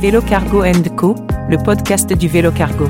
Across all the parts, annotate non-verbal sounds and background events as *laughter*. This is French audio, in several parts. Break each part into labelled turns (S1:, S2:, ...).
S1: Vélo Cargo Co, le podcast du vélo cargo.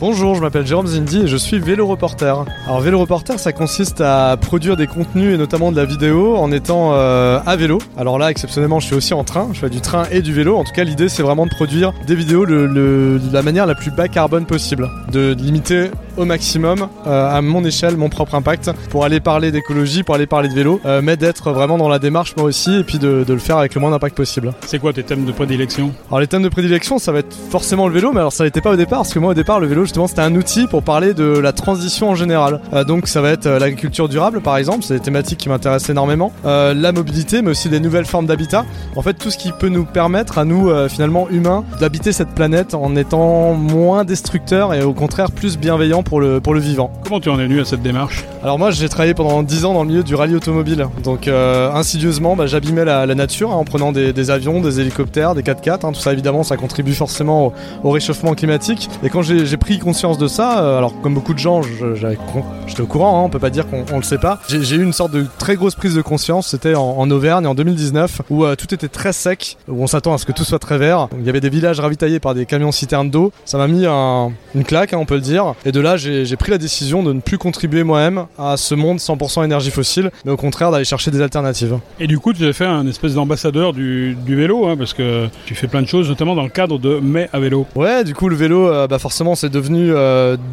S2: Bonjour, je m'appelle Jérôme Zindi et je suis vélo reporter. Alors vélo reporter, ça consiste à produire des contenus et notamment de la vidéo en étant euh, à vélo. Alors là, exceptionnellement, je suis aussi en train. Je fais du train et du vélo. En tout cas, l'idée, c'est vraiment de produire des vidéos de la manière la plus bas carbone possible, de limiter au maximum euh, à mon échelle mon propre impact pour aller parler d'écologie, pour aller parler de vélo, euh, mais d'être vraiment dans la démarche moi aussi et puis de, de le faire avec le moins d'impact possible.
S3: C'est quoi tes thèmes de prédilection?
S2: Alors les thèmes de prédilection, ça va être forcément le vélo, mais alors ça n'était pas au départ parce que moi au départ le vélo justement c'était un outil pour parler de la transition en général. Euh, donc ça va être l'agriculture durable par exemple, c'est des thématiques qui m'intéressent énormément. La mobilité, mais aussi des nouvelles formes d'habitat. En fait tout ce qui peut nous permettre à nous finalement humains d'habiter cette planète en étant moins destructeurs et au contraire plus bienveillants pour le, pour le vivant.
S3: Comment tu en es venu à cette démarche
S2: Alors moi j'ai travaillé pendant 10 ans dans le milieu du rallye automobile. Donc insidieusement bah, j'abîmais la, nature hein, en prenant des, avions, des hélicoptères, des 4x4. Hein. tout ça évidemment ça contribue forcément au, au réchauffement climatique. Et quand j'ai pris conscience de ça, euh, alors comme beaucoup de gens, j'étais au courant, hein, on peut pas dire qu'on le sait pas. J'ai eu une sorte de très grosse prise de conscience, c'était en, Auvergne en 2019, où euh, tout était très sec, où on s'attend à ce que tout soit très vert. il y avait des villages ravitaillés par des camions citernes d'eau. Ça m'a mis une claque, hein, on peut le dire. Et de là, j'ai pris la décision de ne plus contribuer moi-même à ce monde 100% énergie fossile, mais au contraire d'aller chercher des alternatives.
S3: Et du coup, tu as fait un espèce d'ambassadeur du, vélo, hein, parce que tu fais plein de choses, notamment dans le cadre de Mai à vélo.
S2: Ouais, du coup, le vélo, euh, bah forcément, c'est devenu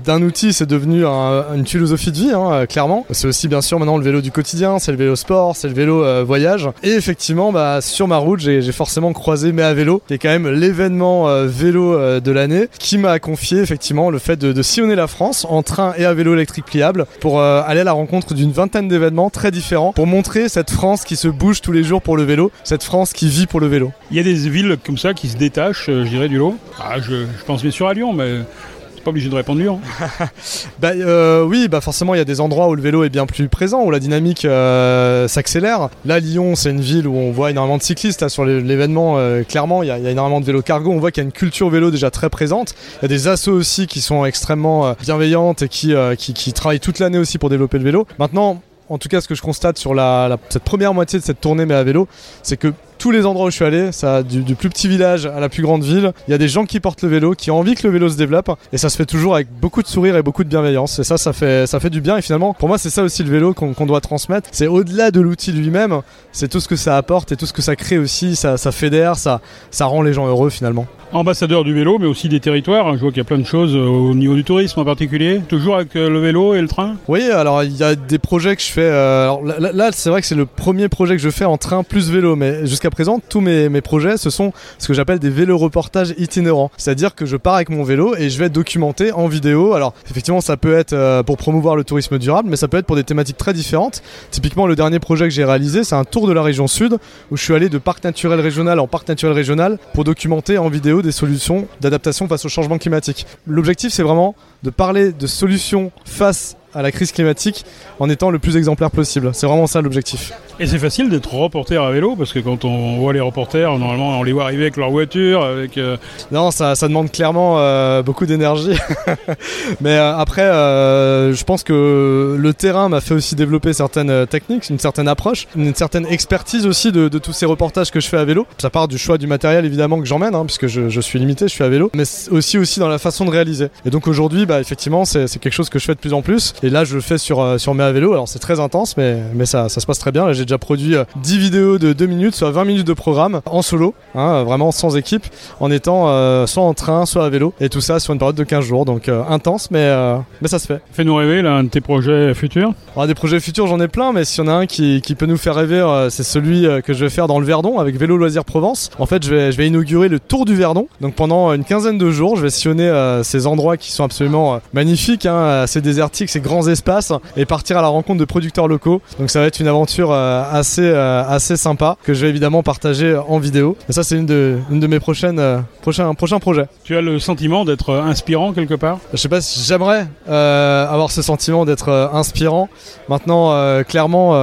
S2: d'un outil, c'est devenu une philosophie de vie, hein, euh, clairement. C'est aussi bien sûr maintenant le vélo du quotidien, c'est le vélo sport, c'est le vélo euh, voyage. Et effectivement, bah, sur ma route, j'ai forcément croisé Mais à vélo, qui est quand même l'événement euh, vélo de l'année, qui m'a confié effectivement le fait de, sillonner la France en train et à vélo électrique pliable pour aller à la rencontre d'une vingtaine d'événements très différents pour montrer cette France qui se bouge tous les jours pour le vélo, cette France qui vit pour le vélo.
S3: Il y a des villes comme ça qui se détachent, je dirais, du lot. Ah, je pense bien sûr à Lyon, mais pas obligé de répondre Lyon. *laughs*
S2: bah, euh, oui, bah forcément, il y a des endroits où le vélo est bien plus présent, où la dynamique euh, s'accélère. Là, Lyon, c'est une ville où on voit énormément de cyclistes. sur l'événement, euh, clairement, il y, a, énormément de vélos cargo. On voit qu'il y a une culture vélo déjà très présente. Il y a des assos aussi qui sont extrêmement bienveillantes et qui, qui, travaillent toute l'année aussi pour développer le vélo. Maintenant, en tout cas, ce que je constate sur la, cette première moitié de cette tournée mais à vélo, c'est que tous les endroits où je suis allé, du, plus petit village à la plus grande ville, il y a des gens qui portent le vélo, qui ont envie que le vélo se développe, et ça se fait toujours avec beaucoup de sourire et beaucoup de bienveillance. Et ça, ça fait, ça fait du bien. Et finalement, pour moi, c'est ça aussi le vélo qu'on doit transmettre. C'est au-delà de l'outil lui-même, c'est tout ce que ça apporte et tout ce que ça crée aussi. Ça, ça fédère, ça, ça rend les gens heureux finalement
S3: ambassadeur du vélo, mais aussi des territoires. Je vois qu'il y a plein de choses euh, au niveau du tourisme en particulier. Toujours avec euh, le vélo et le train?
S2: Oui, alors il y a des projets que je fais. Euh, là, c'est vrai que c'est le premier projet que je fais en train plus vélo, mais jusqu'à présent, tous mes, mes, projets, ce sont ce que j'appelle des vélos reportages itinérants. C'est-à-dire que je pars avec mon vélo et je vais documenter en vidéo. Alors, effectivement, ça peut être pour promouvoir le tourisme durable, mais ça peut être pour des thématiques très différentes. Typiquement, le dernier projet que j'ai réalisé, c'est un tour de la région sud où je suis allé de parc naturel régional en parc naturel régional pour documenter en vidéo des solutions d'adaptation face au changement climatique. L'objectif, c'est vraiment de parler de solutions face à la crise climatique en étant le plus exemplaire possible. C'est vraiment ça l'objectif.
S3: Et c'est facile d'être reporter à vélo parce que quand on voit les reporters, normalement on les voit arriver avec leur voiture, avec. Euh,
S2: non, ça, ça, demande clairement euh, beaucoup d'énergie. *laughs* Mais euh, après, je pense que le terrain m'a fait aussi développer certaines techniques, une certaine approche, une certaine expertise aussi de, tous ces reportages que je fais à vélo. Ça part du choix du matériel évidemment que j'emmène, hein, puisque je, je, suis limité, je suis à vélo, mais aussi aussi dans la façon de réaliser. Et donc aujourd'hui, bah, effectivement, c'est quelque chose que je fais de plus en plus. Et là, je le fais sur, sur mes à vélo. Alors c'est très intense, mais, mais ça, ça se passe très bien. J'ai déjà produit 10 euh, vidéos de 2 minutes, soit 20 minutes de programme en solo, hein, vraiment sans équipe, en étant euh, soit en train, soit à vélo. Et tout ça sur une période de 15 jours. Donc euh, intense, mais, mais ça se fait.
S3: Fais-nous rêver, là, un de tes projets futurs
S2: Alors, Des projets futurs, j'en ai plein, mais s'il y en a un qui, qui peut nous faire rêver, c'est celui que je vais faire dans le Verdon avec Vélo Loisirs Provence. En fait, je vais, je vais inaugurer le Tour du Verdon. Donc pendant une quinzaine de jours, je vais sillonner ces endroits qui sont absolument magnifiques, hein, ces désertiques, ces grands espaces, et partir à la rencontre de producteurs locaux. Donc ça va être une aventure assez euh, assez, sympa que je vais évidemment partager en vidéo. Et ça, c'est une de, une de mes prochaines, euh, prochains, prochains projets.
S3: Tu as le sentiment d'être inspirant quelque part?
S2: Je sais pas si j'aimerais euh, avoir ce sentiment d'être inspirant. Maintenant, clairement,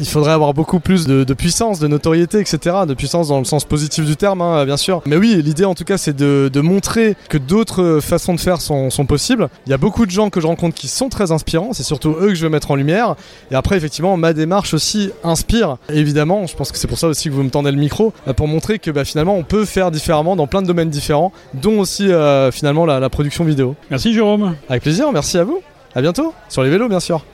S2: il faudrait avoir beaucoup plus de, puissance, de notoriété, etc. De puissance dans le sens positif du terme, hein, bien sûr. Mais oui, l'idée en tout cas, c'est de, montrer que d'autres façons de faire sont, sont possibles. Il y a beaucoup de gens que je rencontre qui sont très très inspirants. C'est surtout eux que je veux mettre en lumière. Et après, effectivement, ma démarche aussi inspire. Évidemment, je pense que c'est pour ça aussi que vous me tendez le micro, euh, pour montrer que bah, finalement, on peut faire différemment dans plein de domaines différents, dont aussi euh, finalement la, la production vidéo.
S3: Merci Jérôme.
S2: Avec plaisir, merci à vous. À bientôt, sur les vélos bien sûr.